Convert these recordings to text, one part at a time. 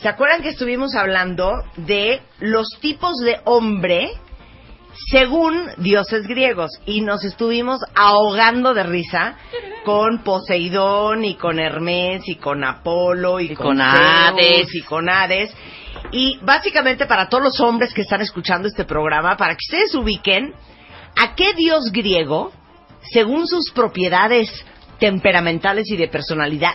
¿Se acuerdan que estuvimos hablando de los tipos de hombre según dioses griegos? Y nos estuvimos ahogando de risa con Poseidón y con Hermes y con Apolo y, con Zeus Hades. y con Hades. Y básicamente para todos los hombres que están escuchando este programa, para que ustedes ubiquen a qué dios griego, según sus propiedades temperamentales y de personalidad,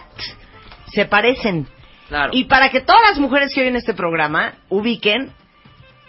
se parecen. Claro. Y para que todas las mujeres que oyen este programa ubiquen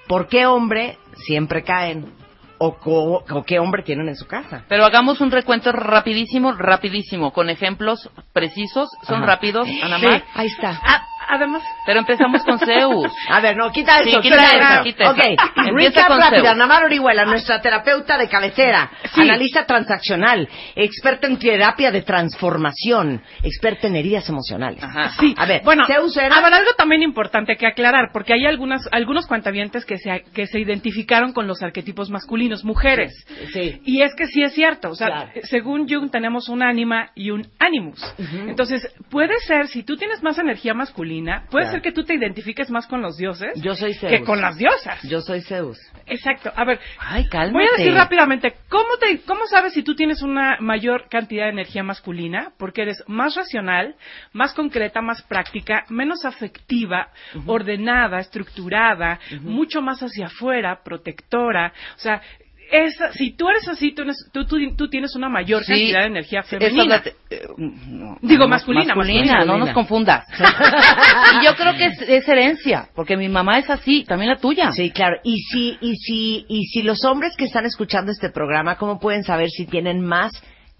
por qué hombre siempre caen o, co- o qué hombre tienen en su casa. Pero hagamos un recuento rapidísimo, rapidísimo, con ejemplos precisos. Son Ajá. rápidos, Ana Sí, ahí está. Ah, además, Pero empezamos con Zeus. A ver, no, quita Sí, eso, quita quita, eso, quita eso. Ok, Empieza con rápido. Zeus. Ana Mar Orihuela, nuestra terapeuta de cabecera, Sí. analista transaccional, experta en terapia de transformación, experta en heridas emocionales. Ajá. sí. A ver, bueno, Zeus era... a ver, algo también importante que aclarar, porque hay algunas, algunos cuentavientes que se, que se identificaron con los arquetipos masculinos, mujeres. Sí. Y es que sí es cierto, o sea, Claro. según Jung tenemos un ánima y un animus. Entonces, puede ser, si tú tienes más energía masculina, puede Claro. ser que tú te identifiques más con los dioses Yo soy Zeus. que con las diosas. Yo soy Zeus. Exacto. A ver, Ay, cálmate. Voy a decir rápidamente, ¿cómo, te, ¿cómo sabes si tú tienes una mayor cantidad de energía masculina? Porque eres más racional, más concreta, más práctica, menos afectiva, ordenada, estructurada, mucho más hacia afuera, protectora. O sea, esa, si tú eres así, tú, tú, tú- tú tienes una mayor Sí. cantidad de energía femenina. es la- eh, no, Digo, no, masculina, masculina, masculina. no nos confundas. y yo creo que es, es herencia, porque mi mamá es así, también la tuya. Sí, claro. Y si, y si, y si los hombres que están escuchando este programa, ¿cómo pueden saber si tienen más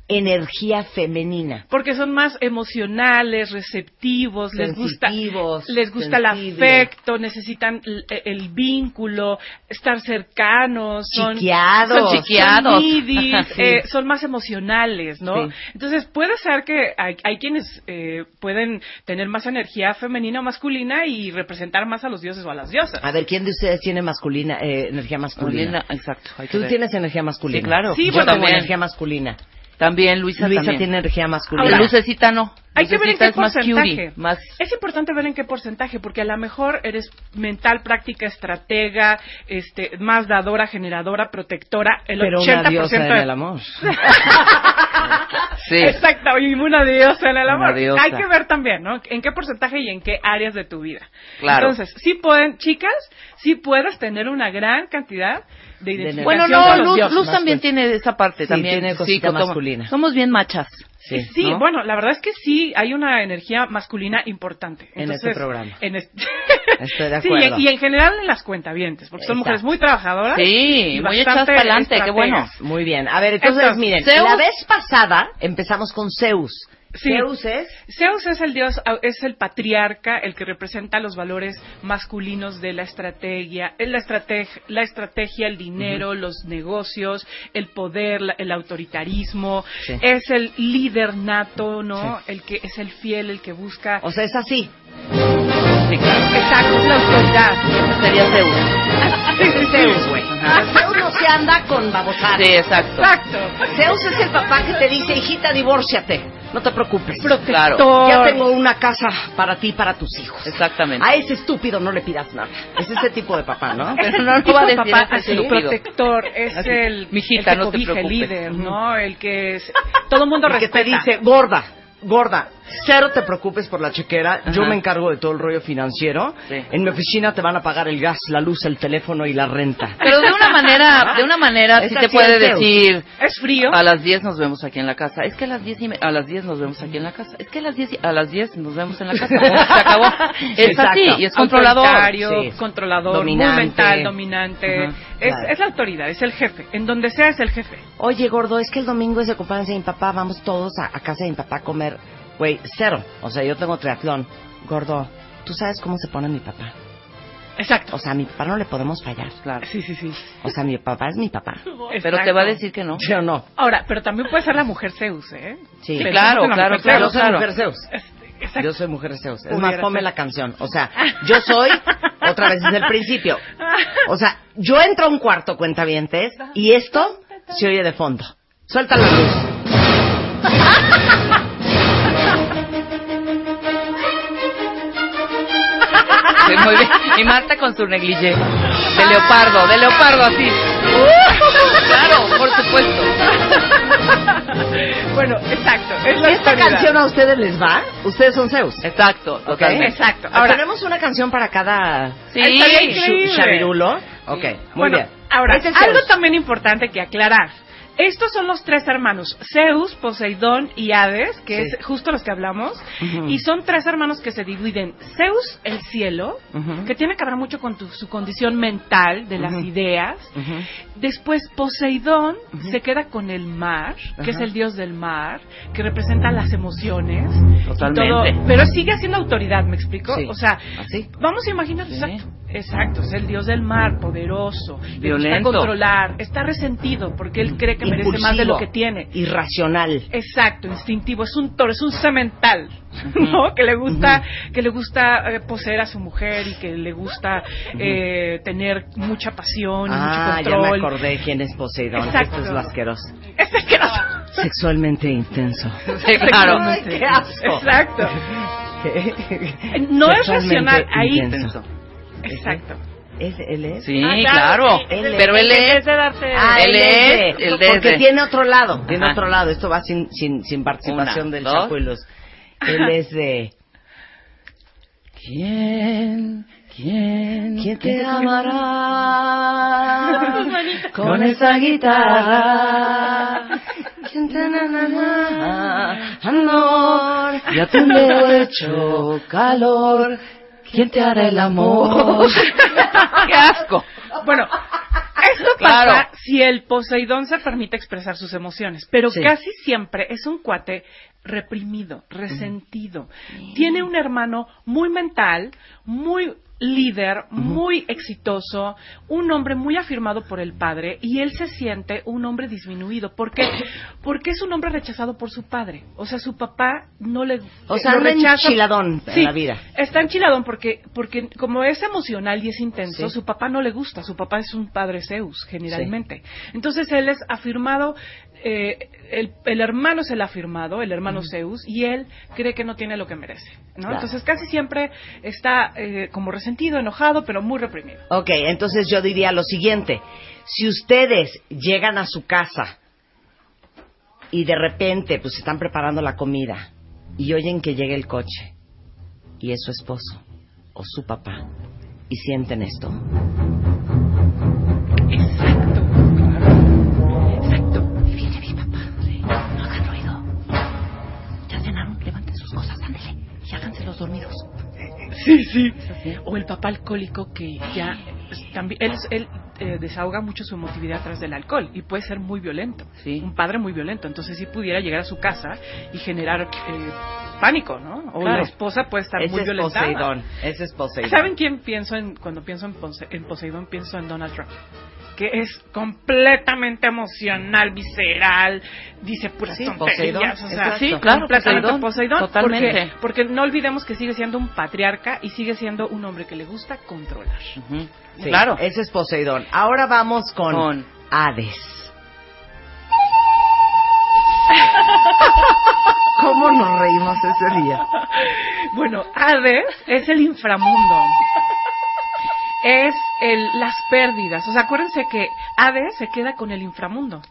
energía femenina? Porque son más emocionales, receptivos, les gusta, les gusta el afecto, necesitan el, el vínculo, estar cercanos, son Chiqueados. son, Chiqueados. son Sí. eh, son más emocionales, ¿no? Sí. Entonces puede ser que hay, hay quienes eh, pueden tener más energía femenina o masculina y representar más a los dioses o a las diosas. A ver, ¿quién de ustedes tiene masculina, eh, energía masculina? Masculina, exacto. hay que Tú ver. tienes energía masculina. Sí, claro. Sí, Yo bueno, tengo también. energía masculina. También, Luisa, Luisa también. tiene energía masculina. Ahora, Lucecita no. Hay que ver en qué más porcentaje. cutie, más... Es importante ver en qué porcentaje, porque a lo mejor eres mental, práctica, estratega, este, más dadora, generadora, protectora. El Pero 80% una diosa de- en el amor. Sí. Exacto, y una diosa en el Una amor. diosa. Hay que ver también, ¿no? En qué porcentaje y en qué áreas de tu vida. Claro. Entonces, sí pueden, chicas, sí puedes tener una gran cantidad de identificación Bueno, no, Luz. Luz también tiene esa parte. Sí, también tiene cosita como- masculina. Somos bien machas. Sí. Sí, ¿no? bueno, la verdad es que sí hay una energía masculina importante. En Entonces, este programa. en este- Estoy de Sí, acuerdo. y, y en general en las cuentavientes, porque son Exacto. mujeres muy trabajadoras. Sí, y muy echadas para adelante, qué bueno. Muy bien. A ver, entonces, Entonces, miren, Zeus- la vez pasada empezamos con Zeus. Sí. Zeus es... Zeus es el dios, es el patriarca, el que representa los valores masculinos de la estrategia, eh, la estrategia, la estrategia el dinero, los negocios, el poder, la- el autoritarismo. Sí. Es el líder nato, ¿no? El que es el fiel, el que busca. O sea, es así. Sí, claro. Exacto, es la autoridad. Sería Zeus. Es Zeus, güey. Zeus no se anda con babosadas. Sí, exacto. Exacto. Zeus es el papá que te dice, hijita, divórciate. No te preocupes. Claro. Ya tengo una casa para ti y para tus hijos. Exactamente. A ese estúpido no le pidas nada. Es ese tipo de papá, ¿no? Pero no tipo va a de decir papá así, estúpido. protector, es Así, el, mijita, el que no te cobija, el preocupes. líder, ¿no? El que es, todo el mundo El que respeta. te dice, gorda, gorda, cero te preocupes por la chequera, yo Ajá. me encargo de todo el rollo financiero. Sí. En mi oficina te van a pagar el gas, la luz, el teléfono y la renta. Pero de una manera, de una manera sí te puede decir, es frío. a las 10 nos vemos aquí en la casa. Es que a las 10 y me- a las 10 nos vemos aquí en la casa. Es que a las 10 y- a las 10 nos vemos en la casa. Se acabó. Es Exacto. así y es controlador. Sí. controlador, Dominante. muy mental, dominante. Ajá. Es, Claro. es la autoridad, es el jefe. En donde sea es el jefe. Oye, gordo, es que el domingo es de cumpleaños de mi papá, vamos todos a, a casa de mi papá a comer. Güey, cero. O sea, yo tengo triatlón. Gordo, ¿tú sabes cómo se pone mi papá? Exacto. O sea, a mi papá no le podemos fallar. Claro. Sí, sí, sí. O sea, mi papá es mi papá. Pero te va a decir que no. ¿Sí o no? Ahora, pero también puede ser la mujer Zeus, ¿eh? Sí, claro, claro, mujer Yo soy claro. mujer Zeus. Exacto. Yo soy mujer Zeus. Es más, ponme la canción. O sea, yo soy, otra vez desde el principio. O sea, yo entro a un cuarto, cuentavientes, y esto se oye de fondo. Suelta la luz. Muy bien. Y Marta con su negligé. De leopardo, de leopardo así. Claro, por supuesto. Bueno, exacto. Es Si la esta autoridad. canción a ustedes les va, ustedes son Zeus. Exacto, totalmente. Exacto. Ahora, tenemos una canción para cada Sí. Estaría sh- increíble. chavirulo. Ok, muy bueno, bien. ahora, Ese es algo Zeus. también importante que aclarar. Estos son los tres hermanos, Zeus, Poseidón y Hades, que Sí. es justo los que hablamos, Ujú. y son tres hermanos que se dividen. Zeus, el cielo, que tiene que ver mucho con tu- su condición mental, de las ideas. Después Poseidón se queda con el mar, que es el dios del mar, que representa las emociones. Totalmente. todo, pero sigue siendo autoridad, ¿me explico? Sí. O sea, Así. vamos a imaginar, Sí. exacto, exacto, es el dios del mar, poderoso, Violento. controlar, está resentido porque él cree que merece más de lo que tiene. Irracional. Exacto, instintivo, es un toro, es un semental, ¿no? Que le gusta, que le gusta eh, poseer a su mujer y que le gusta eh, tener mucha pasión y Ah, mucho ya me control. acordé quién es Poseidón. Exacto. Este es lo asqueroso. Es asqueroso. Sexualmente intenso. Sí, claro. Ay, qué asco. Exacto. No es racional ahí. intenso. Exacto. ¿Es, ¿Él es? Sí, Ah, claro. sí, Él es- Pero él es. de darse. Ah, Él él es, es, de- el de- porque tiene otro lado, tiene Ajá. otro lado. Esto va sin, sin, sin participación Una, del dos. Chapo y Luz. Él es de... ¿Quién? ¿Quién? ¿Quién te amará con esa guitarra? ¿Quién te amará, amor? Ya tu lecho calor. ¿Quién te hará el amor? ¡Qué asco! Bueno, esto Claro. pasa si el Poseidón se permite expresar sus emociones, pero Sí. casi siempre es un cuate reprimido, resentido. Tiene un hermano muy mental, muy líder, muy exitoso, un hombre muy afirmado por el padre y él se siente un hombre disminuido. ¿Por qué? Porque es un hombre rechazado por su padre. O sea, su papá no le O sea, lo enchiladón en Sí, la vida. Está enchiladón porque, porque como es emocional y es intenso, Sí. su papá no le gusta. Su papá es un padre Zeus, generalmente. Entonces él es afirmado, eh, el, el hermano es el afirmado, el hermano Zeus, y él cree que no tiene lo que merece. ¿no? Claro. Entonces casi siempre está eh, como resentido, enojado, pero muy reprimido. Ok, entonces yo diría lo siguiente. Si ustedes llegan a su casa y de repente pues están preparando la comida y oyen que llega el coche y es su esposo o su papá y sienten esto. Exacto. Exacto. Viene mi papá. No hagan ruido. Ya cenaron, levanten sus cosas, ándele y háganse los dormidos. Sí, sí. O el papá alcohólico que ya pues, también él, él eh, desahoga mucho su emotividad tras del alcohol y puede ser muy violento. Sí. Un padre muy violento. Entonces sí pudiera llegar a su casa y generar eh, pánico, ¿no? O Claro. la esposa puede estar Ese muy es violentada. Poseidón. Ese es Poseidón. ¿Saben quién pienso en cuando pienso en Poseidón? Pienso en Donald Trump. Que es completamente emocional, visceral, dice puras Sí, tonterías. Poseidón, O sea, sí, Claro, completamente Poseidón, Poseidón. totalmente. Porque, porque no olvidemos que sigue siendo un patriarca y sigue siendo un hombre que le gusta controlar. Sí, Claro. Ese es Poseidón. Ahora vamos con, Con- Hades. ¿Cómo nos reímos ese día? Bueno, Hades es el inframundo. Es el, las pérdidas. O sea, acuérdense que Hades se queda con el inframundo.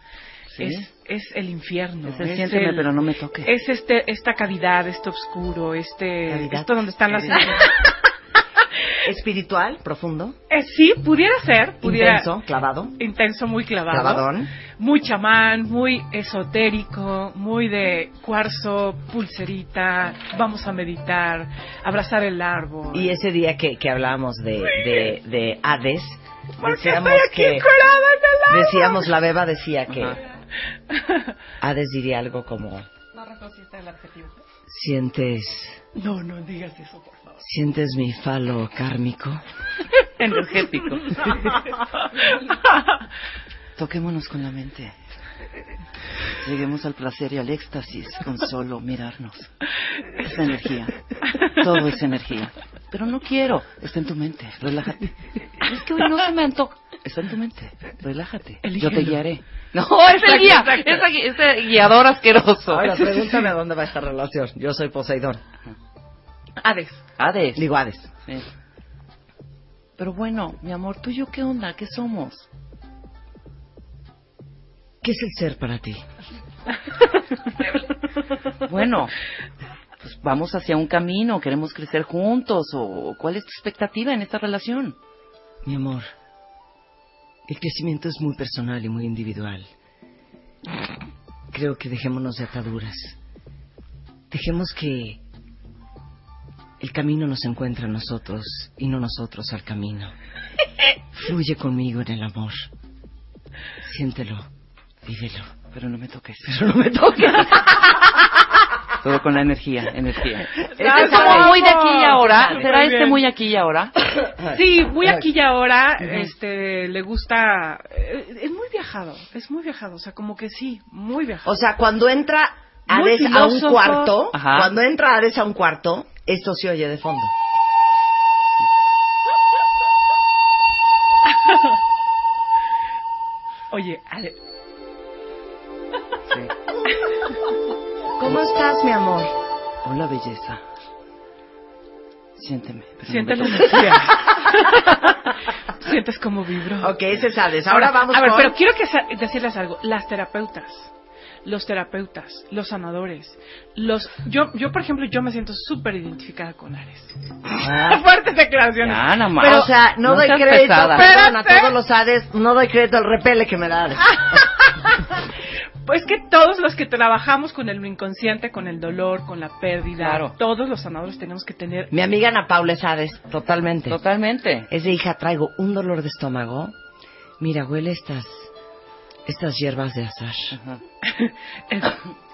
Sí. Es, es el infierno. Es el siénteme, pero no me toques. Es este, esta cavidad, este oscuro, este, Cavidad. esto donde están las. Espiritual, profundo, Eh, sí, pudiera ser, pudiera. intenso, clavado, Intenso, muy clavado. clavadón. Muy chamán, muy esotérico, muy de cuarzo, pulserita, vamos a meditar, abrazar el árbol. Y ese día que, que hablábamos de, de, de Hades, ¿Por qué decíamos que, decíamos, la beba decía que. Hades diría algo como, No reconociste el adjetivo. sientes, No, no digas eso, por favor. sientes mi falo kármico. energético. Toquémonos con la mente. Lleguemos al placer y al éxtasis con solo mirarnos. Es energía. Todo es energía. Pero no quiero. Está en tu mente. Relájate. Es que hoy no se me antoja. Está en tu mente. Relájate. Yo te guiaré. No, es el guía. Es ese guiador asqueroso. Ahora, pregúntame a dónde va esta relación. Yo soy Poseidón. Hades. Hades. Digo Hades. Sí. Pero bueno, mi amor, ¿tú y yo qué onda? ¿Qué somos? ¿Qué es el ser para ti? Bueno, pues vamos hacia un camino, queremos crecer juntos, o ¿cuál es tu expectativa en esta relación? Mi amor, el crecimiento es muy personal y muy individual. Creo que dejémonos de ataduras. Dejemos que el camino nos encuentre a nosotros y no nosotros al camino. Fluye conmigo en el amor. Siéntelo, vívelo. Pero no me toques. Pero no me toques. Todo con la energía, energía. Este es como muy de aquí y ahora. Muy ¿Será este muy aquí y ahora? Sí, muy aquí y ahora, este, le gusta, eh, es muy viajado, es muy viajado, o sea, como que sí, muy viajado. O sea, cuando entra Hades a un cuarto, Ajá. cuando entra Hades a un cuarto, esto se oye de fondo. Oye, Ale, Sí. ¿Cómo estás, mi amor? Hola, belleza. Siénteme. no siente me la energía. Sientes como vibro. Ok, ese es Hades. Ahora vamos a ver, con... pero quiero que decirles algo. Las terapeutas, los terapeutas, los sanadores, los, yo, yo por ejemplo, yo me siento súper identificada con Ares. Ah. Fuertes declaraciones. Ya, nada más. Pero, o sea, no, doy seas crédito, pesada. perdón, a todos los Hades, no doy crédito al repele que me da Hades. Pues que todos los que trabajamos con el inconsciente, con el dolor, con la pérdida, Claro. todos los sanadores tenemos que tener Mi amiga Ana Paula es Hades, totalmente. Totalmente. Es de hija, traigo un dolor de estómago. Mira, huele estas, estas hierbas de azar. Ajá.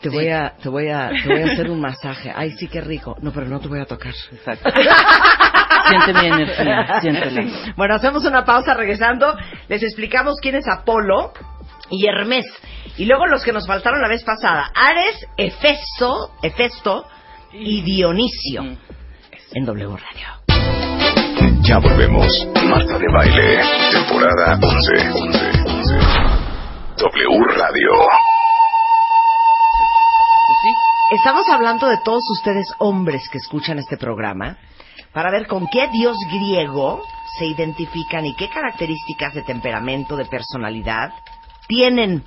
Te voy a, te voy a, te voy a hacer un masaje. Ay, sí, qué rico. No, pero no te voy a tocar. Exacto. Siente mi energía, siéntela. Bueno, hacemos una pausa regresando. Les explicamos quién es Apolo y Hermes. Y luego los que nos faltaron la vez pasada. Ares, Hefesto, Hefesto y Dionisio. Mm. En W Radio. Ya volvemos. Marta de Baile, temporada 11. 11, 11. W Radio. Pues sí. Estamos hablando de todos ustedes hombres que escuchan este programa para ver con qué dios griego se identifican y qué características de temperamento, de personalidad tienen.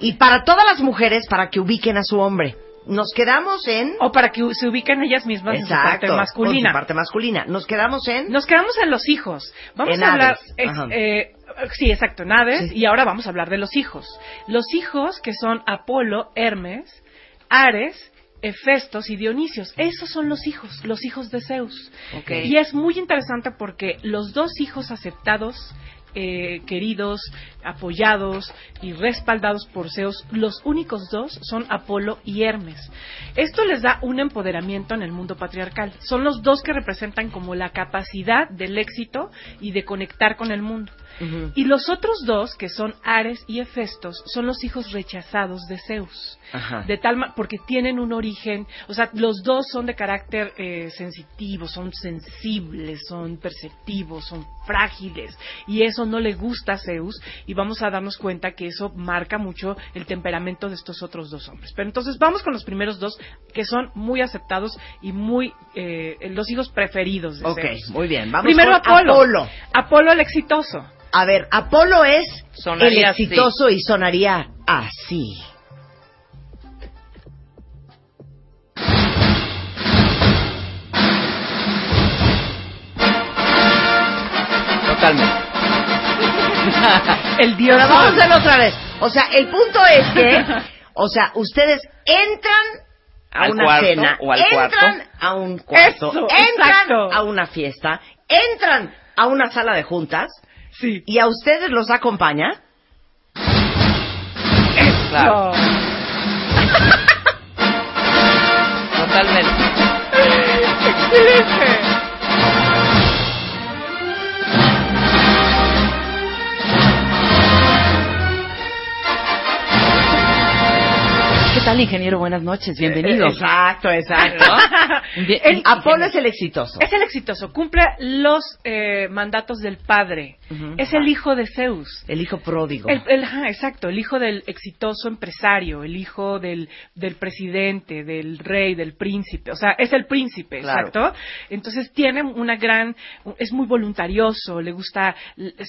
Y para todas las mujeres, para que ubiquen a su hombre. Nos quedamos en... o para que se ubiquen ellas mismas en su parte con masculina. su parte masculina. Nos quedamos en... Nos quedamos en los hijos. Vamos En a hablar. Ex- ajá. eh, sí, exacto, Sí. Y ahora vamos a hablar de los hijos. Los hijos que son Apolo, Hermes, Ares, Hefestos y Dionisios. Esos son los hijos, los hijos de Zeus. Y es muy interesante porque los dos hijos aceptados, eh, queridos, apoyados y respaldados por Zeus, los únicos dos son Apolo y Hermes. Esto les da un empoderamiento en el mundo patriarcal. Son los dos que representan como la capacidad del éxito y de conectar con el mundo. Y los otros dos, que son Ares y Hefestos, son los hijos rechazados de Zeus. Ajá. De tal porque tienen un origen, o sea, los dos son de carácter eh, sensitivo, son sensibles, son perceptivos, son frágiles, y eso no le gusta a Zeus, y vamos a darnos cuenta que eso marca mucho el temperamento de estos otros dos hombres. Pero entonces vamos con los primeros dos, que son muy aceptados y muy eh, los hijos preferidos de Ok, Zeus. muy bien. Vamos Primero. Apolo. Apolo el exitoso. A ver, Apolo es Sonaría el exitoso y sonaría así. Totalmente. El dios. Vamos a hacerlo otra vez. O sea, el punto es que, o sea, ustedes entran a Al una cuarto cena, o al entran cuarto. a un cuarto, Eso, entran exacto. a una fiesta, entran a una sala de juntas ¿Y a ustedes los acompaña? Eso. Totalmente. Excelente. ¿Qué tal, ingeniero? Buenas noches, eh, eh, bienvenido. Exacto, exacto. Bien- El Apolo es el exitoso. Es el exitoso, cumple los eh, mandatos del padre. Es el hijo de Zeus. El hijo pródigo. El, el- ajá, exacto, el hijo del exitoso empresario, el hijo del, del presidente, del rey, del príncipe, o sea, es el príncipe, Claro. exacto. Entonces tiene una gran, es muy voluntarioso, le gusta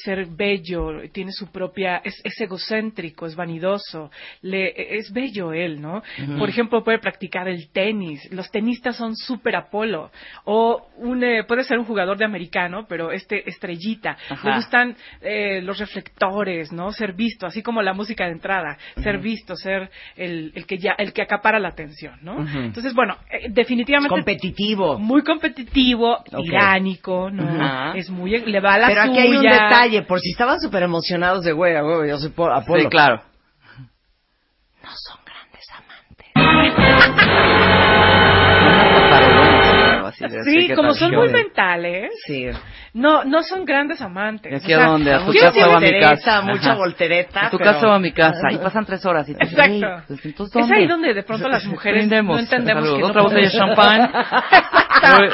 ser bello, tiene su propia, es, es egocéntrico, es vanidoso, le, es bello él, ¿no? Por ejemplo, puede practicar el tenis, los tenistas son súper Apolo, o un, eh, puede ser un jugador de americano, pero este estrellita, Ajá. le gustan eh, los reflectores, ¿no? Ser visto, así como la música de entrada, ser visto, ser el, el que ya, el que acapara la atención, ¿no? Entonces, bueno, eh, definitivamente Competitivo. muy competitivo, Ok. tiránico, ¿no? Es muy, le va a la Pero aquí hay un detalle, por si estaban súper emocionados de güey, a güey, yo soy po- Apolo. Sí, claro. No son grandes amantes. Sí, como son muy mentales, Sí. no, no son grandes amantes. ¿Y aquí a dónde? ¿A tu casa o a mi casa? Mucha voltereta. A tu casa o a mi casa. Y pasan tres horas. Y tú, Exacto. "Ey, pues, entonces, Es ¿dónde?" ahí donde de pronto las mujeres Brindemos. no entendemos Salud. que no Otra botella de champán.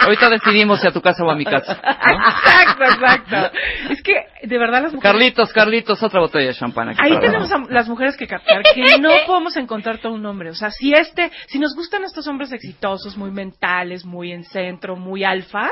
Ahorita decidimos si a tu casa o a mi casa. ¿no? Exacto, exacto. Es que de verdad las mujeres Carlitos, Carlitos, otra botella de champán aquí. Ahí tenemos a las mujeres que captar que no podemos encontrar todo un hombre. O sea, si este, si nos gustan estos hombres exitosos, muy mentales, muy en muy alfa,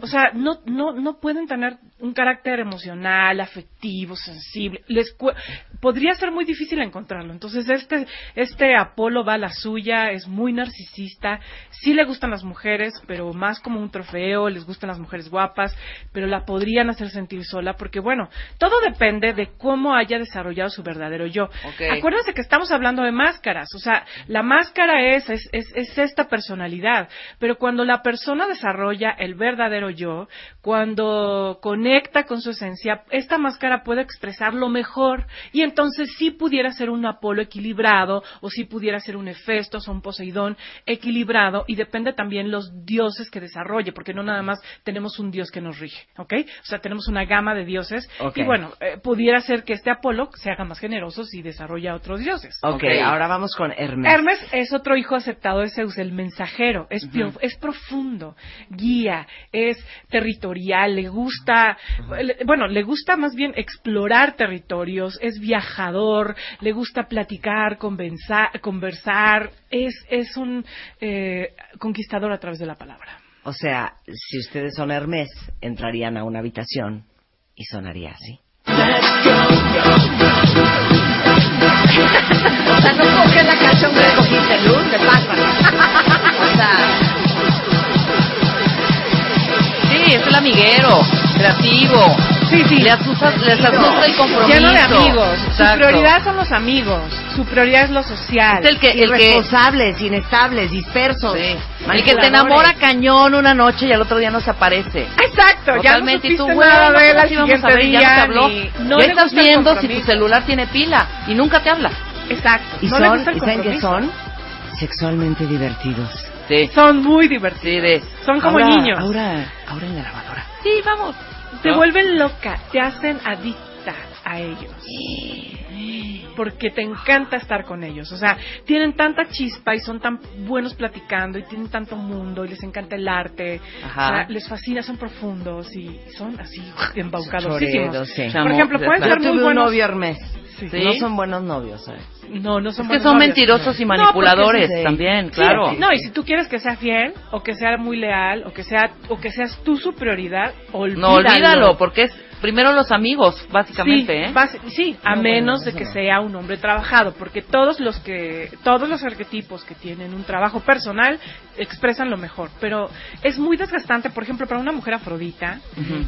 o sea, no, no, no pueden tener un carácter emocional, afectivo, sensible. Les cu- podría ser muy difícil encontrarlo. Entonces, este, este Apolo va a la suya, es muy narcisista, sí le gustan las mujeres, pero más como un trofeo, les gustan las mujeres guapas, pero la podrían hacer sentir sola, porque bueno, todo depende de cómo haya desarrollado su verdadero yo. Ok. Acuérdense que estamos hablando de máscaras, o sea, la máscara es, es, es, es esta personalidad, pero cuando la persona desarrolla el verdadero yo, cuando conecta con su esencia, esta máscara puede expresar lo mejor y entonces sí pudiera ser un Apolo equilibrado o sí pudiera ser un Hefestos o un Poseidón equilibrado y depende también los dioses que desarrolle, porque no nada más tenemos un dios que nos rige, ¿ok? O sea, tenemos una gama de dioses y bueno, eh, pudiera ser que este Apolo se haga más generoso si desarrolla otros dioses. ok, ahora vamos con Hermes. Hermes es otro hijo aceptado de Zeus, el mensajero, es, pio- es profundo, guía, es territorial, le gusta, le- bueno, le gusta más bien explorar territorios, es viajador, le gusta platicar, convenza- conversar, es, es un eh, conquistador a través de la palabra. O sea, si ustedes son Hermes, entrarían a una habitación y sonaría así. O sea, no coges la canción que cogiste, Luz, te pasa. O sea, Sí, es el amiguero, creativo. Sí, sí. Le asusta, les asusta el compromiso. Lleno de amigos. Su Exacto. prioridad son los amigos. Su prioridad es lo social. Es el que, el que, irresponsables, inestables, dispersos. sí. el que te enamora cañón una noche y al otro día no se aparece. Exacto, Totalmente. ya y no tú, supiste güey, no al íbamos a siguiente ver y ya no te habló. ni- no ya le estás viendo si tu celular tiene pila y nunca te habla. Exacto. Y no le son, gusta el ¿y saben qué son? Sexualmente divertidos. Sí. Son muy Sí, divertidos. de. Son como Ahora- niños. Ahora, ahora en la lavadora. Sí, vamos. Te ¿No? vuelven loca, te hacen adicta a ellos. Porque te encanta estar con ellos. O sea, tienen tanta chispa y son tan buenos platicando y tienen tanto mundo y les encanta el arte. Ajá. O sea, les fascina, son profundos y son así embaucados. Choreros, sí. Por ejemplo, pueden ser muy buenos. novio Hermes. Sí. No son buenos novios, ¿eh? No, no son Es que buenos son novios. mentirosos y manipuladores sí. también, Sí, claro. no, y si tú quieres que sea fiel, o que sea muy leal, o que sea, o que seas tú su prioridad, olvídalo. No, olvídalo, porque es primero los amigos, básicamente, sí, ¿eh? sí, a No, menos bueno, de que no. sea un hombre trabajado, porque todos los que, todos los arquetipos que tienen un trabajo personal expresan lo mejor, pero es muy desgastante, por ejemplo, para una mujer afrodita,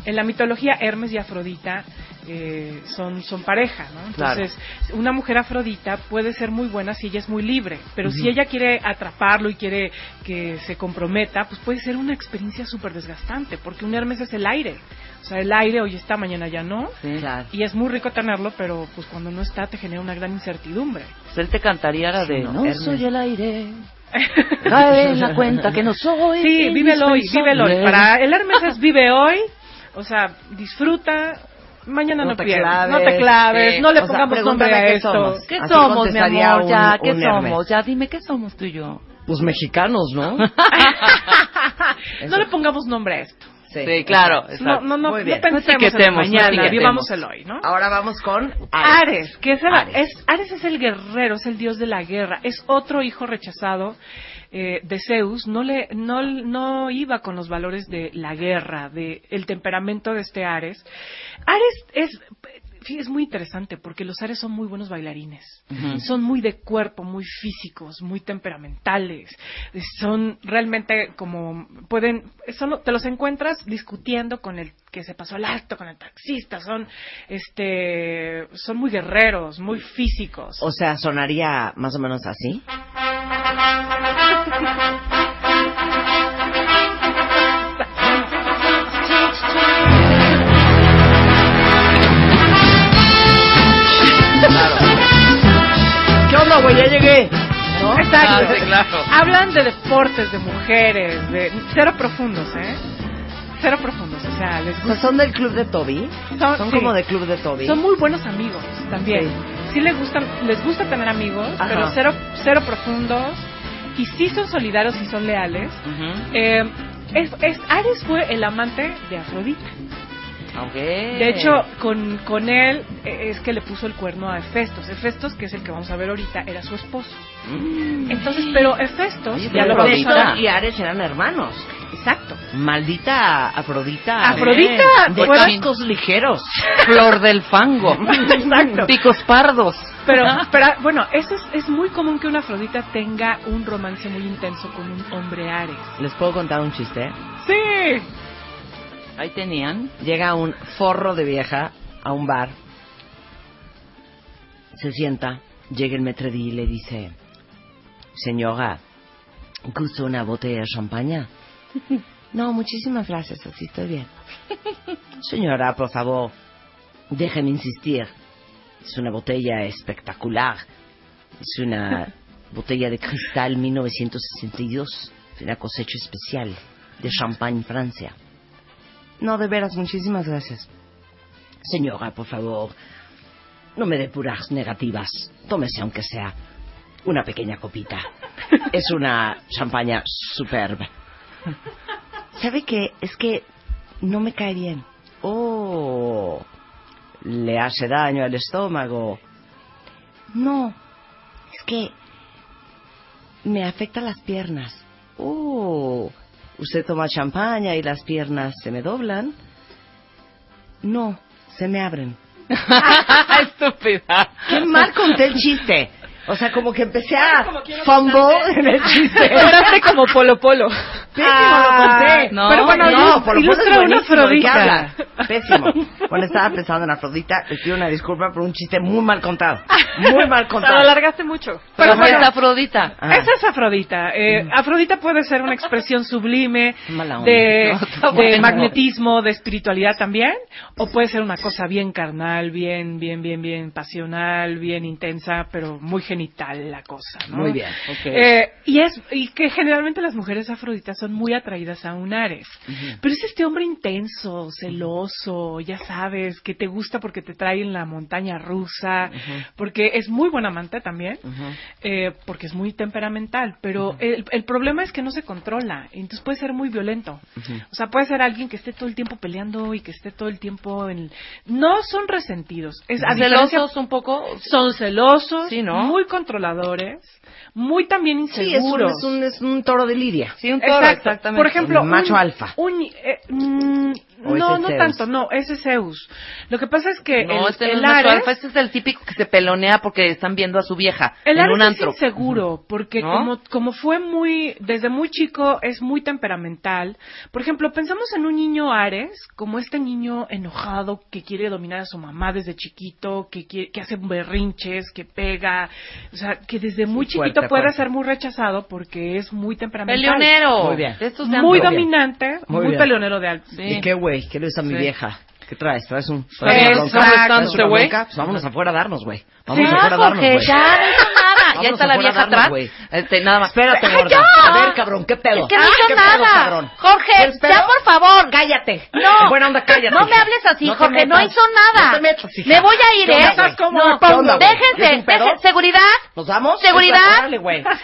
en la mitología Hermes y Afrodita eh, son, son pareja, ¿no? Claro. Entonces, una mujer afrodita puede ser muy buena si ella es muy libre, pero si ella quiere atraparlo y quiere que se comprometa, pues puede ser una experiencia súper desgastante, porque un Hermes es el aire. O sea, el aire hoy está, mañana ya no. Sí. Claro. Y es muy rico tenerlo, pero pues cuando no está te genera una gran incertidumbre. Pues él te cantaría la de no, Hermes. soy el aire. Cae en la cuenta que no soy. Sí, vive hoy, vive hoy. Para el Hermes es vive hoy, o sea, disfruta, mañana no, No te pierdas, claves. no te claves, Sí. no le O sea, pongamos nombre a esto. somos. ¿Qué Así somos, mi amor? un- ya, ¿qué Hermes. somos? Ya, dime, ¿qué somos tú y yo? Pues mexicanos, ¿no? No le pongamos nombre a esto. Sí, claro, No, exacto. no, no, Muy no bien. pensemos en no mañana, vivamos el hoy, ¿no? Ahora vamos con Ares. Ares, que es el, Ares. Es, Ares es el guerrero, es el dios de la guerra, es otro hijo rechazado eh, de Zeus, no le, no, no iba con los valores de la guerra, de el temperamento de este Ares. Ares es, es muy interesante porque los Ares son muy buenos bailarines, son muy de cuerpo, muy físicos, muy temperamentales, son realmente como pueden, son, te los encuentras discutiendo con el que se pasó al alto, con el taxista, son, este, son muy guerreros, muy físicos. O sea, sonaría más o menos así. ¿Qué onda, güey? Ya llegué. ¿No? Exacto. Ah, sí, claro. Hablan de deportes, de mujeres, de cero profundos, ¿eh? Cero profundos, o sea, les gusta. son del club de Toby. Son- Son sí. como del club de Toby. Son muy buenos amigos también. Sí, les gustan, les gusta tener amigos, Ajá. pero cero, cero profundos y sí son solidarios y son leales. Eh, es, es- Ares fue el amante de Afrodita. De hecho, con, con él eh, es que le puso el cuerno a Hefestos. Hefestos, que es el que vamos a ver ahorita, era su esposo. Mm. Entonces, pero Hefestos, Oye, ya pero lo y Ares eran hermanos. Exacto. Maldita Afrodita. Afrodita, De fuera- cascos ligeros. Flor del fango. Exacto. Picos pardos. Pero, pero bueno, eso es, es muy común que una Afrodita tenga un romance muy intenso con un hombre Ares. ¿Les puedo contar un chiste? Sí. Ahí tenían. Llega un forro de vieja a un bar, se sienta, llega el metredí y le dice, señora, ¿gusta una botella de champaña? No, muchísimas gracias, así estoy bien. Señora, por favor, déjeme insistir. Es una botella espectacular. Es una botella de cristal 1962, de una cosecha especial de Champagne, Francia. No, de veras, muchísimas gracias. Señora, por favor, no me dé puras negativas. Tómese aunque sea una pequeña copita. Es una champaña superba. ¿Sabe qué? Es que no me cae bien. Oh, le hace daño al estómago. No, es que me afecta las piernas. Oh, ¿usted toma champaña y las piernas se me doblan? No, se me abren. Estúpida. Qué mal conté el chiste. O sea, como que empecé a fumble en el chiste. Sonaste como Polo Polo. Pésimo lo conté. no. Pero bueno, no, por lo menos ilustra es una buenísimo, ¿de qué Afrodita. Pésimo. Bueno, estaba pensando en Afrodita. Les pido una disculpa por un chiste muy mal contado. Muy mal Te lo contado. alargaste mucho. Pero Pero es bueno, Afrodita. Ah. Esa es Afrodita. Eh, Afrodita puede ser una expresión sublime Mala onda. de, No, está de bueno. magnetismo, de espiritualidad también, o puede ser una cosa bien carnal, bien, bien, bien, bien pasional, bien intensa, pero muy genital la cosa, ¿no? Muy bien. Ok. Eh, y es y que generalmente las mujeres afroditas son muy atraídas a un Ares. Pero es este hombre intenso, celoso, ya sabes, que te gusta porque te trae en la montaña rusa, porque es muy buen amante también, eh, porque es muy temperamental. Pero el, el problema es que no se controla, entonces puede ser muy violento. O sea, puede ser alguien que esté todo el tiempo peleando y que esté todo el tiempo en... No son resentidos. Es, Celosos un poco. son celosos, Sí, ¿no? muy controladores, muy también Sí, es un, inseguros. es, un, es un toro de lidia. Sí, un toro, Exacto. exactamente. Por ejemplo, Un macho un- alfa. un- eh, mm, ¿O ese no, es no Zeus? tanto, no, ese es Zeus. Lo que pasa es que No, el, este el es Ares- alfa, este es el típico que se pelonea porque están viendo a su vieja el en Ares un antro. es inseguro, porque ¿No? como, como fue muy, desde muy chico, es muy temperamental. Por ejemplo, pensamos en un niño Ares, como este niño enojado que quiere dominar a su mamá desde chiquito, que, quiere- que hace berrinches, que pega, o sea, que desde muy Sí, chiquito fuerte, puede fuerte. ser muy rechazado porque es muy temperamental. Peleonero. Muy bien. Muy dominante, Muy muy, bien. peleonero de alto. Sí. ¿Y qué güey? ¿Qué le dice a mi Sí. vieja? ¿Qué traes? ¿Traes un, traes Exacto. ¿Cómo estás, bronca? Pues vámonos afuera a darnos, güey. Vámonos afuera a darnos, güey. Ya, no está la vieja atrás. Este, nada más. Espérate, gorda. A ver, cabrón, ¿qué pedo? Es que no hizo ¿Qué nada. pedo, cabrón? Jorge, ya por favor. Cállate. No. Buena onda, cállate. No me hables así, No Jorge, no hizo nada. No te metas, hija. Me voy a ir, ¿Qué ¿eh? güey? ¿Cómo no, me pongo, déjense, dejen- seguridad. ¿Nos vamos? ¿Seguridad? Güey.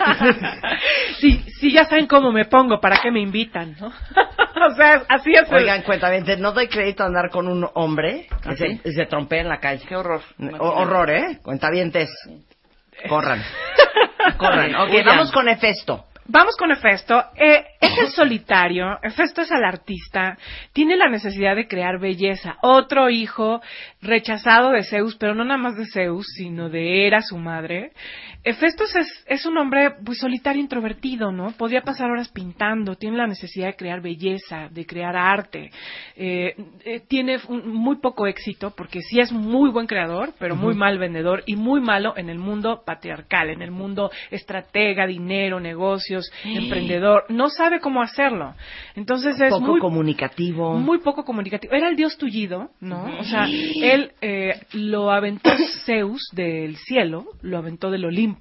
Sí, sí, ya saben cómo me pongo, ¿para qué me invitan, no? o sea, así es. Oigan, cuéntame, no doy crédito a andar con un hombre que ¿Ah, se, se trompea en la calle. Qué horror. Horror, ¿eh? Cuentavientes. Corran. Corran. Ok, Huyan. vamos con Hefesto. Vamos con Hefesto. Eh, es el solitario. Hefesto es el artista. Tiene la necesidad de crear belleza. Otro hijo rechazado de Zeus, pero no nada más de Zeus, sino de Hera, su madre. Hefesto es, es un hombre pues, solitario, introvertido, ¿no? Podría pasar horas pintando. Tiene la necesidad de crear belleza, de crear arte. Eh, eh, tiene un- muy poco éxito porque sí es muy buen creador, pero muy mal vendedor y muy malo en el mundo patriarcal, en el mundo estratega, dinero, negocios, emprendedor. No sabe cómo hacerlo. Entonces es Poco muy comunicativo. muy poco comunicativo. Era el dios tullido, ¿no? O sea, él eh, lo aventó Zeus del cielo, lo aventó del Olimpo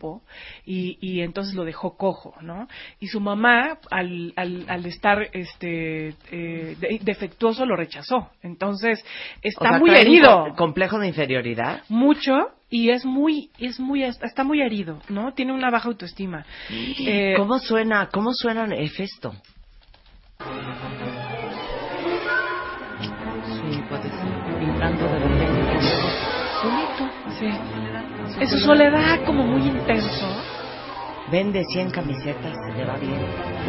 y, y entonces lo dejó cojo, ¿no? Y su mamá, al, al, al estar este eh, de- defectuoso, lo rechazó. Entonces O está sea, muy un herido. co- complejo de inferioridad. Mucho y es muy es muy está muy herido, ¿no? Tiene una baja autoestima. Eh, ¿Cómo suena, cómo suena Hefesto? Sí, puede ser. Pintando de repente. Sí. Es su soledad como muy intenso. Vende 100 camisetas, le va bien.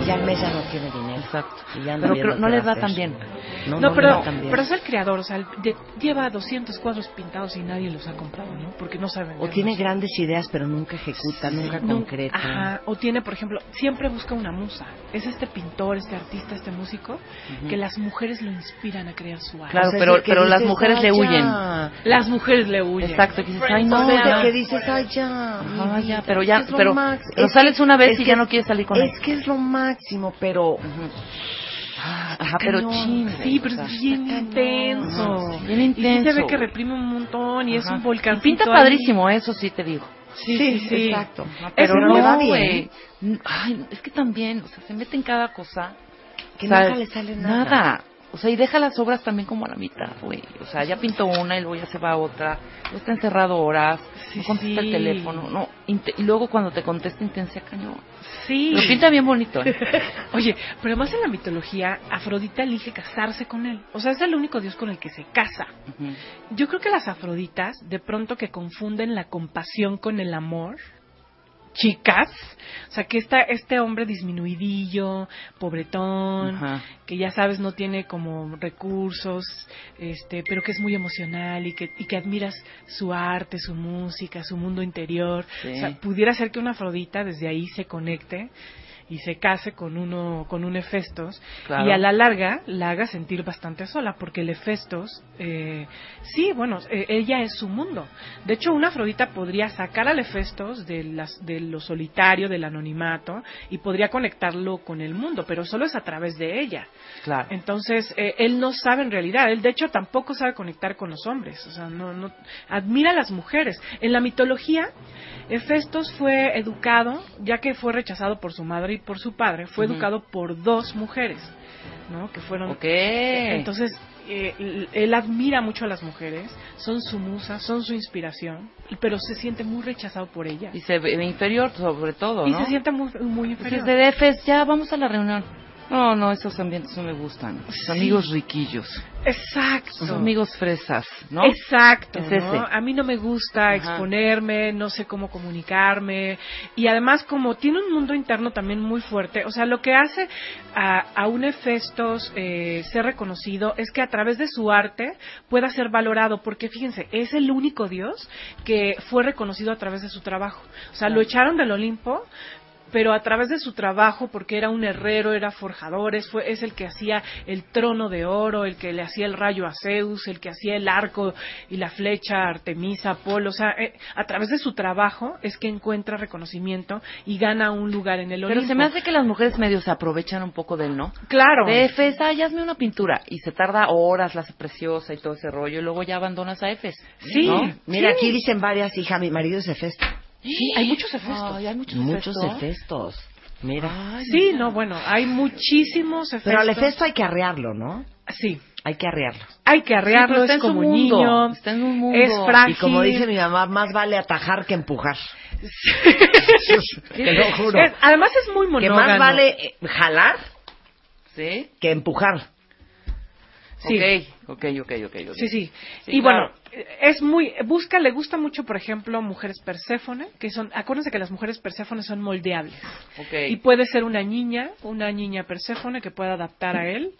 Y ya al mes no tiene dinero. Exacto. Y ya anda Pero creo- no qué le va tan bien. No, No, no, pero, pero es el creador, o sea, de- lleva 200 cuadros pintados y nadie los ha comprado, ¿no? Porque no saben. O tiene grandes ideas, pero nunca ejecuta, nunca concreta. Ajá, o tiene, por ejemplo, siempre busca una musa. Es este pintor, este artista, este músico, que las mujeres lo inspiran a crear su arte. Claro, O sea, es pero- pero las mujeres le "Ay, huyen". ya". Las mujeres le huyen. Exacto, que dices, ay, no, que dices, ay, ya. Ajá, ya, pero ya, pero, pero es sales una vez y ya no quieres salir con él. Es que es lo máximo, pero... Ajá, pero cañón. chin. Sí, pero es bien intenso. Ajá, bien Y sí se intenso. ve que reprime un montón y es Ajá. un volcán. Pinta padrísimo, eso sí te digo. Sí, sí, sí. exacto. Pero Es no, va bien. Ay, es que también, o sea, se mete en cada cosa. Que O sea, nunca le sale nada. Nada. O sea, y deja las obras también como a la mitad, güey. O sea, ya pintó una y luego ya se va a otra. Luego está encerrado horas. No contesta sí. el teléfono. No, y luego cuando te contesta intensa cañón. Sí. Lo pinta bien bonito, ¿eh? Oye, pero además en la mitología, Afrodita elige casarse con él. O sea, es el único dios con el que se casa. Yo creo que las afroditas, de pronto que confunden la compasión con el amor, chicas, o sea, que esta, este hombre disminuidillo, pobretón, Ajá. que ya sabes no tiene como recursos, este, pero que es muy emocional y que, y que admiras su arte, su música, su mundo interior. Sí. O sea, pudiera ser que una Afrodita desde ahí se conecte y se case con uno con un Hefestos Claro. y a la larga la haga sentir bastante sola porque el Hefestos eh, sí bueno eh, ella es su mundo de hecho una Afrodita podría sacar al Hefestos de las de lo solitario del anonimato y podría conectarlo con el mundo pero solo es a través de ella Claro. entonces, eh, él no sabe en realidad, él de hecho tampoco sabe conectar con los hombres, o sea, no, no, admira a las mujeres. En la mitología, Hefestos fue educado, ya que fue rechazado por su madre por su padre, fue educado por dos mujeres, ¿no? Que fueron... Entonces, eh, él admira mucho a las mujeres, son su musa, son su inspiración, pero se siente muy rechazado por ellas. y se ve inferior sobre todo, Y se siente muy, muy Dices inferior. de DFs, ya vamos a la reunión. No, no, esos ambientes no me gustan. Sí. amigos riquillos, Exacto. amigos fresas, ¿no? Exacto. Es ¿no? ese. A mí no me gusta Ajá. exponerme, no sé cómo comunicarme. Y además, como tiene un mundo interno también muy fuerte, o sea, lo que hace a, a un Hefestos eh, ser reconocido es que a través de su arte pueda ser valorado, porque fíjense, es el único dios que fue reconocido a través de su trabajo. O sea, lo echaron del Olimpo, pero a través de su trabajo, porque era un herrero, era forjador, es, fue, es el que hacía el trono de oro, el que le hacía el rayo a Zeus, el que hacía el arco y la flecha a Artemisa, Apolo, o sea, eh, a través de su trabajo es que encuentra reconocimiento y gana un lugar en el Pero Olimpo. se me hace que las mujeres medio se aprovechan un poco de él, ¿no? Claro. De Efes, ay, hazme una pintura. Y se tarda horas, la hace preciosa y todo ese rollo. Y luego ya abandonas a Efes. Sí. ¿no? Mira, Sí. aquí dicen varias, hija, mi marido es Hefesto. Sí, hay muchos efestos. Ay, hay muchos, Muchos efestos. Mira. Sí, no, bueno, hay muchísimos efestos. Pero al efesto hay que arrearlo, ¿no? Sí, Hay que arrearlo. hay que arrearlo, Sí, está es como un mundo, niño, está en un mundo. es frágil. Y como dice mi mamá, más vale atajar que empujar. Te lo juro. Es- además es muy Que monógamo. más vale eh, jalar ¿Sí? que empujar. Sí. Ok, ok, ok, ok. ok. Sí, sí. Sí, y claro. bueno, es muy, busca, le gusta mucho, por ejemplo, mujeres perséfone, que son, acuérdense que las mujeres perséfone son moldeables. Ok. Y puede ser una niña, una niña perséfone que pueda adaptar a él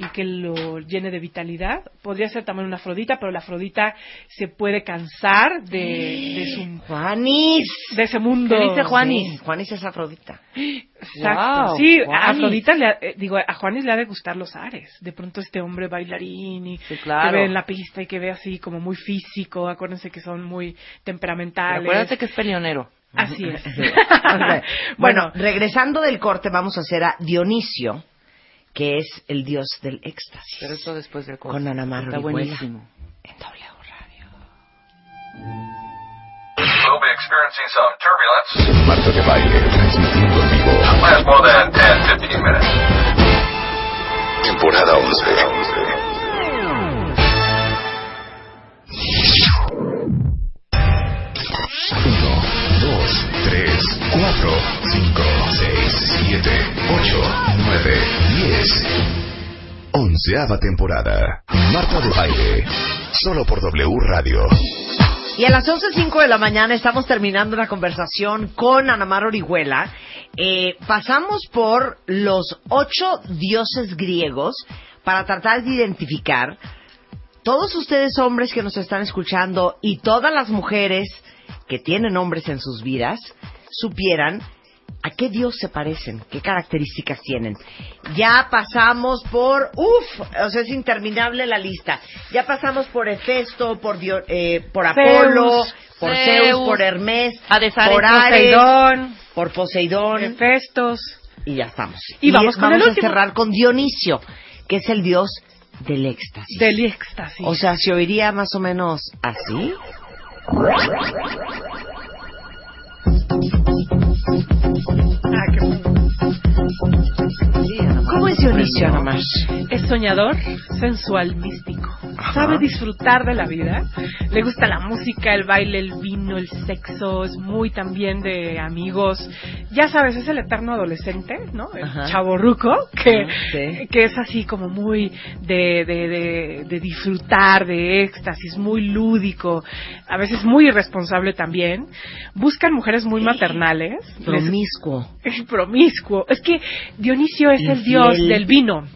y que lo llene de vitalidad. Podría ser también una Afrodita, pero la Afrodita se puede cansar de, de su Juanis. de ese mundo. ¿Qué dice Juanis? Sí, Juanis es afrodita. Exacto. Wow, sí, a. Afrodita le, ha- eh, digo, a Juanis le ha de gustar los ares. De pronto este hombre bailarín y Sí, claro. que ve en la pista y que ve así como muy físico. Acuérdense que son muy Pero temperamentales. acuérdate que es peleonero. Así es. Bueno, bueno, regresando del corte vamos a hacer a Dionisio, que es el dios del éxtasis. Pero eso después del corte. Con Ana Está buenísimo. En W Radio. We'll be experiencing some turbulence. Marta de baile, transmitiendo en vivo. Last more than 10, 15 minutes. Temporada 11. Uno, dos, tres, cuatro, cinco, seis, siete, ocho, nueve, diez. Onceava temporada. Marta de baile. Solo por W Radio. Y a las 11.05 de la mañana estamos terminando una conversación con Ana Mar Orihuela. Eh, pasamos por los ocho dioses griegos para tratar de identificar todos ustedes hombres que nos están escuchando y todas las mujeres que tienen hombres en sus vidas supieran a qué dios se parecen, qué características tienen. Ya pasamos por, uff, o sea, es interminable la lista. Ya pasamos por Hefesto, por, Dio- eh, por Apolo, por Zeus, Zeus, por Hermes, por Ares, Poseidón, por Poseidón, Hefestos. y ya estamos. Y vamos con el a último. cerrar con Dionisio, que es el dios del éxtasis. Del éxtasis. O sea, se oiría más o menos así. Ah, qué bueno. ¿Cómo es Dionisio? Es soñador, sensual, místico. Sabe disfrutar de la vida. Le gusta la música, el baile, el vino, el sexo. Es muy también de amigos. Ya sabes, es el eterno adolescente, ¿no? El chaborruco, que, Ajá, sí. que es así como muy de, de, de, de disfrutar, de éxtasis, muy lúdico. A veces muy irresponsable también. Buscan mujeres muy maternales. Les- Promiscuo. Es que Dionisio es el dios del vino.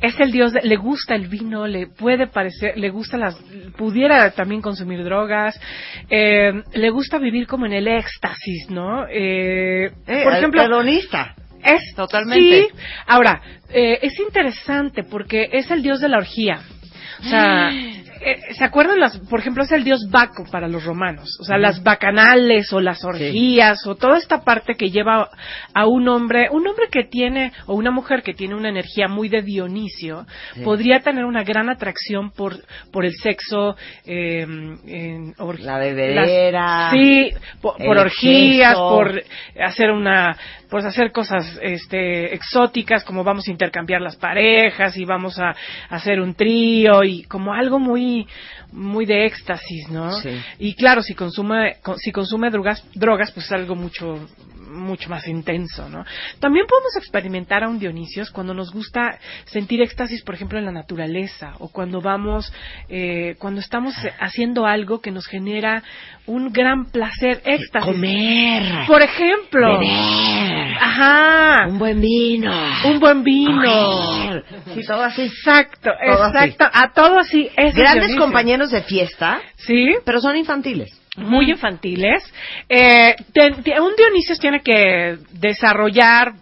Es el dios, de- le gusta el vino, le puede parecer, le gusta las, pudiera también consumir drogas, eh, le gusta vivir como en el éxtasis, ¿no? Eh, Eh, por ejemplo, hedonista. es Totalmente. Sí. Ahora, eh, es interesante porque es el dios de la orgía. O sea, eh, ¿se acuerdan las, por ejemplo, es el dios Baco para los romanos? O sea, las bacanales o las orgías o toda esta parte que lleva a un hombre, un hombre que tiene o una mujer que tiene una energía muy de Dionisio, Sí. podría tener una gran atracción por por el sexo eh, en or- La bebedera. las- sí, por, orgías, por hacer una pues hacer cosas este exóticas como vamos a intercambiar las parejas y vamos a, hacer un trío y como algo muy muy de éxtasis no Sí. y claro si consume con- si consume drogas drogas pues es algo mucho mucho más intenso, ¿no? También podemos experimentar a un Dionisios cuando nos gusta sentir éxtasis, por ejemplo, en la naturaleza, o cuando vamos, eh, cuando estamos haciendo algo que nos genera un gran placer, éxtasis. Comer. Por ejemplo. Beber. Ajá. Un buen vino. Un buen vino. Sí, todo así. Exacto, Todo así. exacto. A todo así. es Grandes Dionisio. compañeros de fiesta, Sí. pero son infantiles. Muy infantiles. Eh, te- un Dionisio tiene que desarrollar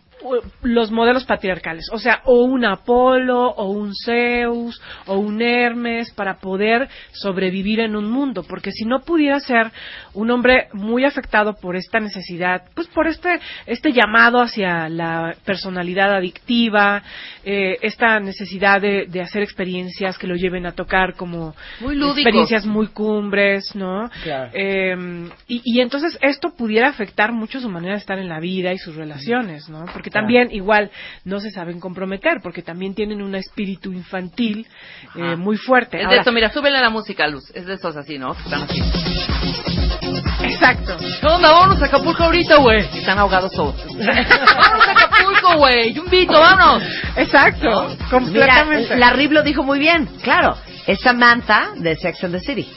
los modelos patriarcales, o sea, o un Apolo, o un Zeus, o un Hermes, para poder sobrevivir en un mundo, porque si no pudiera ser un hombre muy afectado por esta necesidad, pues por este, este llamado hacia la personalidad adictiva, eh, esta necesidad de, hacer experiencias que lo lleven a tocar como experiencias muy cumbres, ¿no? Eh, y, y entonces esto pudiera afectar mucho su manera de estar en la vida y sus relaciones, ¿no? Porque también igual no se saben comprometer, porque también tienen un espíritu infantil eh, muy fuerte. Es de esto, mira, súbele la música, Luz. Es de esos así, ¿no? Están así. Exacto. ¿Qué onda? Vámonos a Acapulco ahorita, güey. Están ahogados todos. vámonos a Acapulco, güey. Yumbito, vámonos. Exacto. Completamente. la Rib lo dijo muy bien. Claro. Es Samantha de Sex and the City.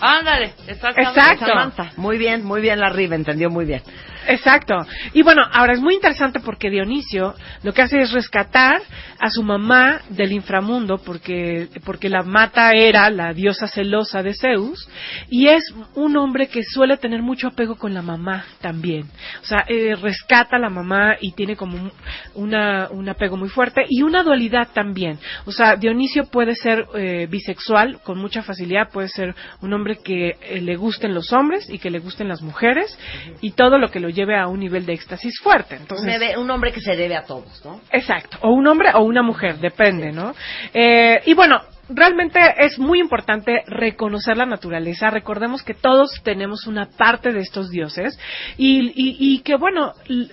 Ándale, Exacto. Samantha. Muy bien, muy bien la Rib, entendió muy bien. Exacto. Y bueno, ahora es muy interesante porque Dionisio lo que hace es rescatar a su mamá del inframundo porque, porque la mata era la diosa celosa de Zeus y es un hombre que suele tener mucho apego con la mamá también. O sea, eh, rescata a la mamá y tiene como una, un apego muy fuerte y una dualidad también. O sea, Dionisio puede ser eh, bisexual con mucha facilidad, puede ser un hombre que eh, le gusten los hombres y que le gusten las mujeres y todo lo que lo lleve a un nivel de éxtasis fuerte. Entonces, un, hombre que se debe a todos, ¿no? Exacto, o un hombre o una mujer, depende, ¿no? Eh, y bueno, realmente es muy importante reconocer la naturaleza. Recordemos que todos tenemos una parte de estos dioses y, que, bueno,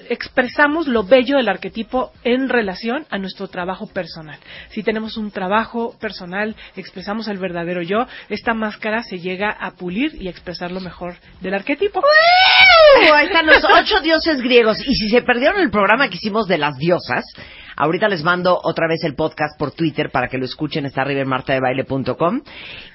expresamos lo bello del arquetipo en relación a nuestro trabajo personal. Si tenemos un trabajo personal, expresamos el verdadero yo, esta máscara se llega a pulir y a expresar lo mejor del arquetipo. Ahí están los ocho dioses griegos. Y si se perdieron el programa que hicimos de las diosas, Ahorita les mando otra vez el podcast por Twitter para que lo escuchen, está arriba en martadebaile.com.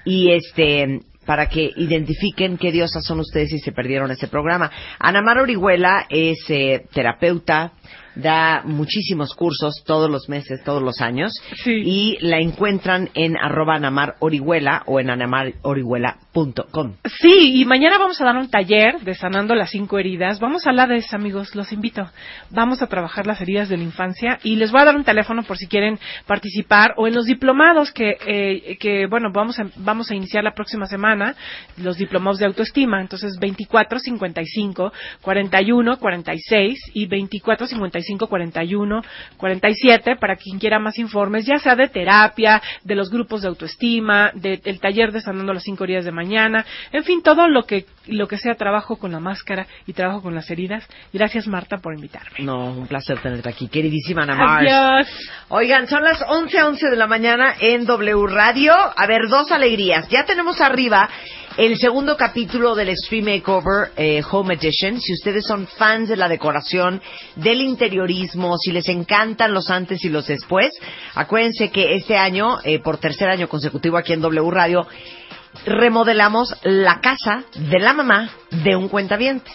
Y este, para que identifiquen qué diosas son ustedes si se perdieron ese programa. Ana Mar Orihuela es eh, terapeuta, da muchísimos cursos todos los meses, todos los años. Y la encuentran en arroba Anamar Orihuela o en anamarorihuela.com. Sí, y mañana vamos a dar un taller de sanando las cinco heridas. Vamos a hablar de eso, amigos, los invito. Vamos a trabajar las heridas de la infancia y les voy a dar un teléfono por si quieren participar o en los diplomados que, eh, que bueno, vamos a, vamos a iniciar la próxima semana, los diplomados de autoestima. Entonces, 24 55 41 46 y 24 55 41 47 para quien quiera más informes, ya sea de terapia, de los grupos de autoestima, del taller de Sanando las cinco días de mañana, en fin, todo lo que lo que sea trabajo con la máscara y trabajo con las heridas. Gracias Marta por invitarme. No, un placer tenerte aquí, queridísima Ana Mars. Oigan, son las 11:11 11 de la mañana en W Radio. A ver, dos alegrías. Ya tenemos arriba el segundo capítulo del Extreme Makeover eh, Home Edition. Si ustedes son fans de la decoración, del interiorismo, si les encantan los antes y los después, acuérdense que este año, eh, por tercer año consecutivo aquí en W Radio, remodelamos la casa de la mamá de un cuentaviente.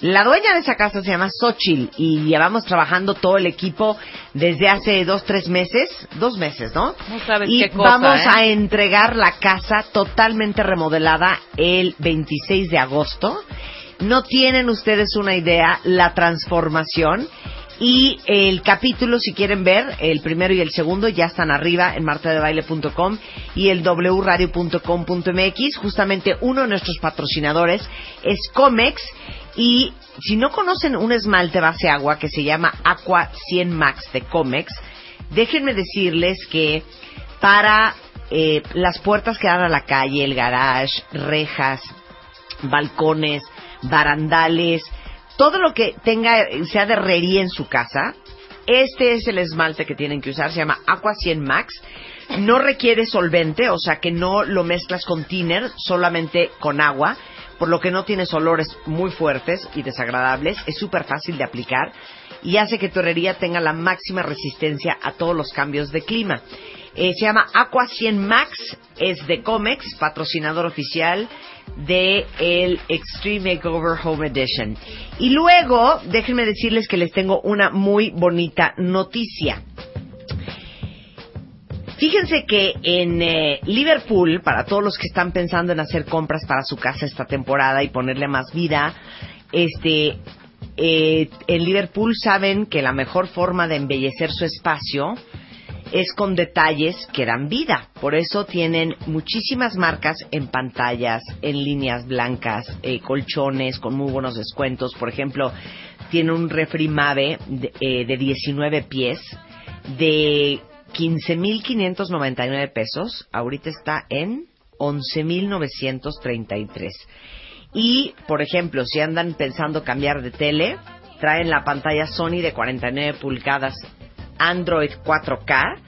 La dueña de esa casa se llama Xochitl y llevamos trabajando todo el equipo desde hace dos, tres meses, dos meses, ¿no? No sabes y qué cosa, vamos ¿eh? a entregar la casa totalmente remodelada el 26 de agosto. No tienen ustedes una idea la transformación y el capítulo, si quieren ver, el primero y el segundo ya están arriba en martadebaile.com y el wradio.com.mx. Justamente uno de nuestros patrocinadores es Comex y si no conocen un esmalte base agua que se llama Aqua 100 Max de Comex, déjenme decirles que para eh, las puertas que dan a la calle, el garage, rejas, balcones, barandales, todo lo que tenga, sea de herrería en su casa, este es el esmalte que tienen que usar, se llama Aqua 100 Max. No requiere solvente, o sea que no lo mezclas con thinner, solamente con agua, por lo que no tienes olores muy fuertes y desagradables. Es súper fácil de aplicar y hace que tu herrería tenga la máxima resistencia a todos los cambios de clima. Eh, se llama Aqua 100 Max, es de Comex, patrocinador oficial de el Extreme Makeover Home Edition. Y luego, déjenme decirles que les tengo una muy bonita noticia. Fíjense que en eh, Liverpool, para todos los que están pensando en hacer compras para su casa esta temporada y ponerle más vida, este, eh, en Liverpool saben que la mejor forma de embellecer su espacio es con detalles que dan vida. Por eso tienen muchísimas marcas en pantallas, en líneas blancas, eh, colchones con muy buenos descuentos. Por ejemplo, tiene un refri Mave de, eh, de 19 pies de 15.599 pesos. Ahorita está en 11.933. Y, por ejemplo, si andan pensando cambiar de tele, traen la pantalla Sony de 49 pulgadas Android 4K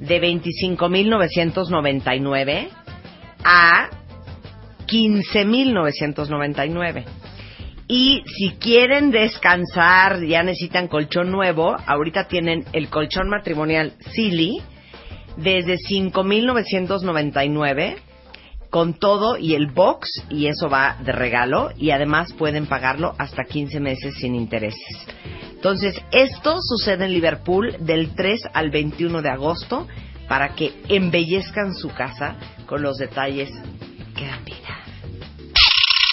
de 25.999 a 15.999. Y si quieren descansar, ya necesitan colchón nuevo, ahorita tienen el colchón matrimonial Silly desde 5.999 con todo y el box y eso va de regalo y además pueden pagarlo hasta 15 meses sin intereses. Entonces, esto sucede en Liverpool del 3 al 21 de agosto para que embellezcan su casa con los detalles que dan vida.